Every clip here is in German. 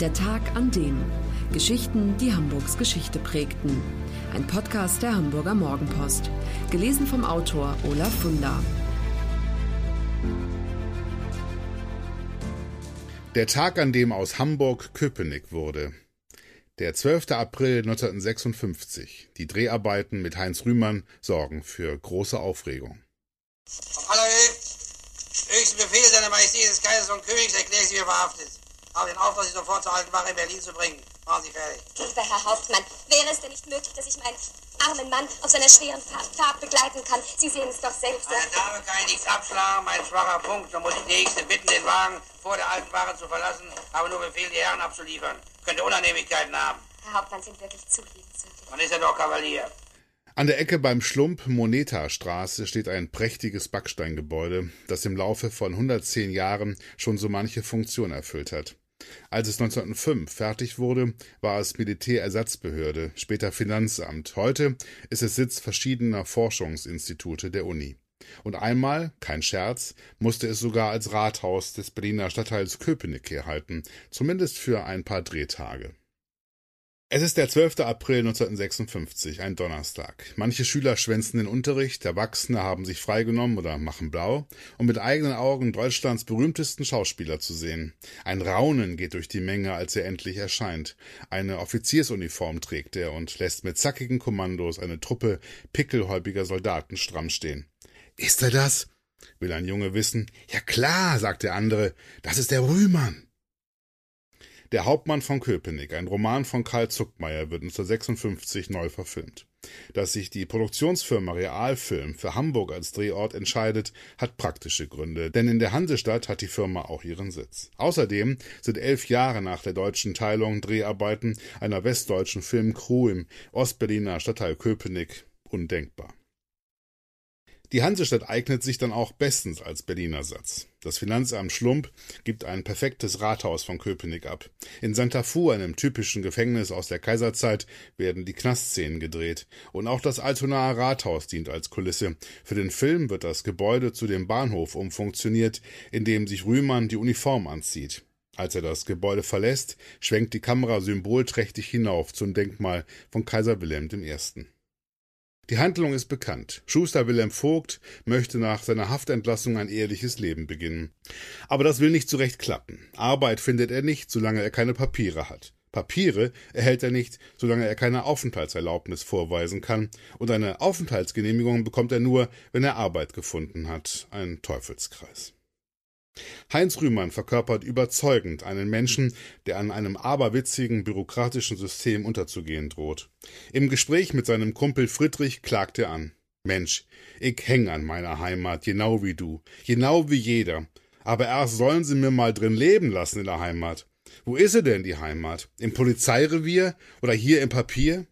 Der Tag an dem. Geschichten, die Hamburgs Geschichte prägten. Ein Podcast der Hamburger Morgenpost. Gelesen vom Autor Olaf Funder. Der Tag, an dem aus Hamburg Köpenick wurde. Der 12. April 1956. Die Dreharbeiten mit Heinz Rühmann sorgen für große Aufregung. Vom allerhöchsten Befehl seiner Majestät des Kaisers und Königs erkläre ich Sie verhaftet. Habe den Auftrag, Sie sofort zur alten Wache in Berlin zu bringen. Machen Sie fertig. Lieber Herr Hauptmann, wäre es denn nicht möglich, dass ich meinen armen Mann auf seiner schweren Fahrt, begleiten kann? Sie sehen es doch selbst. Meine Dame kann ich nichts abschlagen, mein schwacher Punkt. So muss ich die Nächste bitten, den Wagen vor der alten Wache zu verlassen, aber nur Befehl, die Herren abzuliefern. Könnte Unannehmlichkeiten haben. Herr Hauptmann sind wirklich zu liebenswürdig. Man ist ja doch Kavalier. An der Ecke beim Schlump Moneta Straße steht ein prächtiges Backsteingebäude, das im Laufe von 110 Jahren schon so manche Funktion erfüllt hat. Als es 1905 fertig wurde, war es Militärersatzbehörde, später Finanzamt. Heute ist es Sitz verschiedener Forschungsinstitute der Uni. Und einmal, kein Scherz, musste es sogar als Rathaus des Berliner Stadtteils Köpenick herhalten, zumindest für ein paar Drehtage. Es ist der 12. April 1956, ein Donnerstag. Manche Schüler schwänzen den Unterricht, Erwachsene haben sich freigenommen oder machen blau, um mit eigenen Augen Deutschlands berühmtesten Schauspieler zu sehen. Ein Raunen geht durch die Menge, als er endlich erscheint. Eine Offiziersuniform trägt er und lässt mit zackigen Kommandos eine Truppe pickelhäubiger Soldaten stramm stehen. Ist er das? will ein Junge wissen. Ja klar, sagt der andere, das ist der Rühmann. Der Hauptmann von Köpenick, ein Roman von Karl Zuckmeier, wird 1956 neu verfilmt. Dass sich die Produktionsfirma Realfilm für Hamburg als Drehort entscheidet, hat praktische Gründe, denn in der Hansestadt hat die Firma auch ihren Sitz. Außerdem sind elf Jahre nach der deutschen Teilung Dreharbeiten einer westdeutschen Filmcrew im Ostberliner Stadtteil Köpenick undenkbar. Die Hansestadt eignet sich dann auch bestens als Berliner Satz. Das Finanzamt Schlump gibt ein perfektes Rathaus von Köpenick ab. In Santa Fu, einem typischen Gefängnis aus der Kaiserzeit, werden die Knastszenen gedreht. Und auch das Altonaer Rathaus dient als Kulisse. Für den Film wird das Gebäude zu dem Bahnhof umfunktioniert, in dem sich Rühmann die Uniform anzieht. Als er das Gebäude verlässt, schwenkt die Kamera symbolträchtig hinauf zum Denkmal von Kaiser Wilhelm I. Die Handlung ist bekannt. Schuster Wilhelm Vogt möchte nach seiner Haftentlassung ein ehrliches Leben beginnen. Aber das will nicht zurecht klappen. Arbeit findet er nicht, solange er keine Papiere hat. Papiere erhält er nicht, solange er keine Aufenthaltserlaubnis vorweisen kann, und eine Aufenthaltsgenehmigung bekommt er nur, wenn er Arbeit gefunden hat. Ein Teufelskreis. Heinz Rühmann verkörpert überzeugend einen Menschen, der an einem aberwitzigen bürokratischen System unterzugehen droht. Im Gespräch mit seinem Kumpel Friedrich klagt er an. Mensch, ich häng an meiner Heimat, genau wie du, genau wie jeder. Aber erst sollen sie mir mal drin leben lassen in der Heimat. Wo ist sie denn, die Heimat? Im Polizeirevier oder hier im Papier?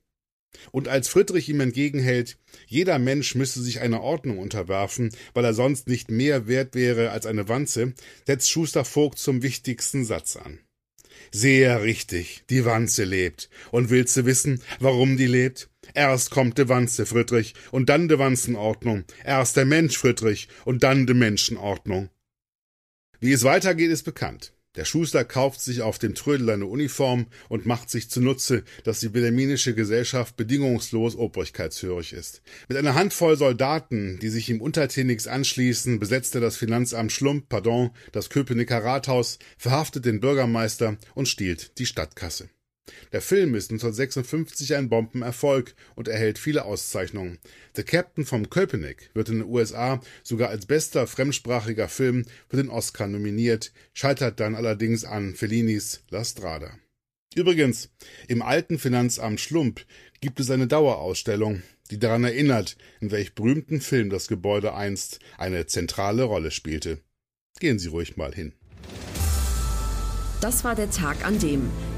Und als Friedrich ihm entgegenhält, jeder Mensch müsse sich einer Ordnung unterwerfen, weil er sonst nicht mehr wert wäre als eine Wanze, setzt Schuster Vogt zum wichtigsten Satz an. Sehr richtig, die Wanze lebt. Und willst du wissen, warum die lebt? Erst kommt de Wanze, Friedrich, und dann de Wanzenordnung. Erst der Mensch, Friedrich, und dann de Menschenordnung. Wie es weitergeht, ist bekannt. Der Schuster kauft sich auf dem Trödel eine Uniform und macht sich zunutze, dass die wilhelminische Gesellschaft bedingungslos obrigkeitshörig ist. Mit einer Handvoll Soldaten, die sich ihm untertänigst anschließen, besetzt er das Finanzamt Schlump, pardon, das Köpenicker Rathaus, verhaftet den Bürgermeister und stiehlt die Stadtkasse. Der Film ist 1956 ein Bombenerfolg und erhält viele Auszeichnungen. The Captain from Köpenick wird in den USA sogar als bester fremdsprachiger Film für den Oscar nominiert, scheitert dann allerdings an Fellinis La Strada. Übrigens, im alten Finanzamt Schlump gibt es eine Dauerausstellung, die daran erinnert, in welch berühmten Film das Gebäude einst eine zentrale Rolle spielte. Gehen Sie ruhig mal hin. Das war der Tag an dem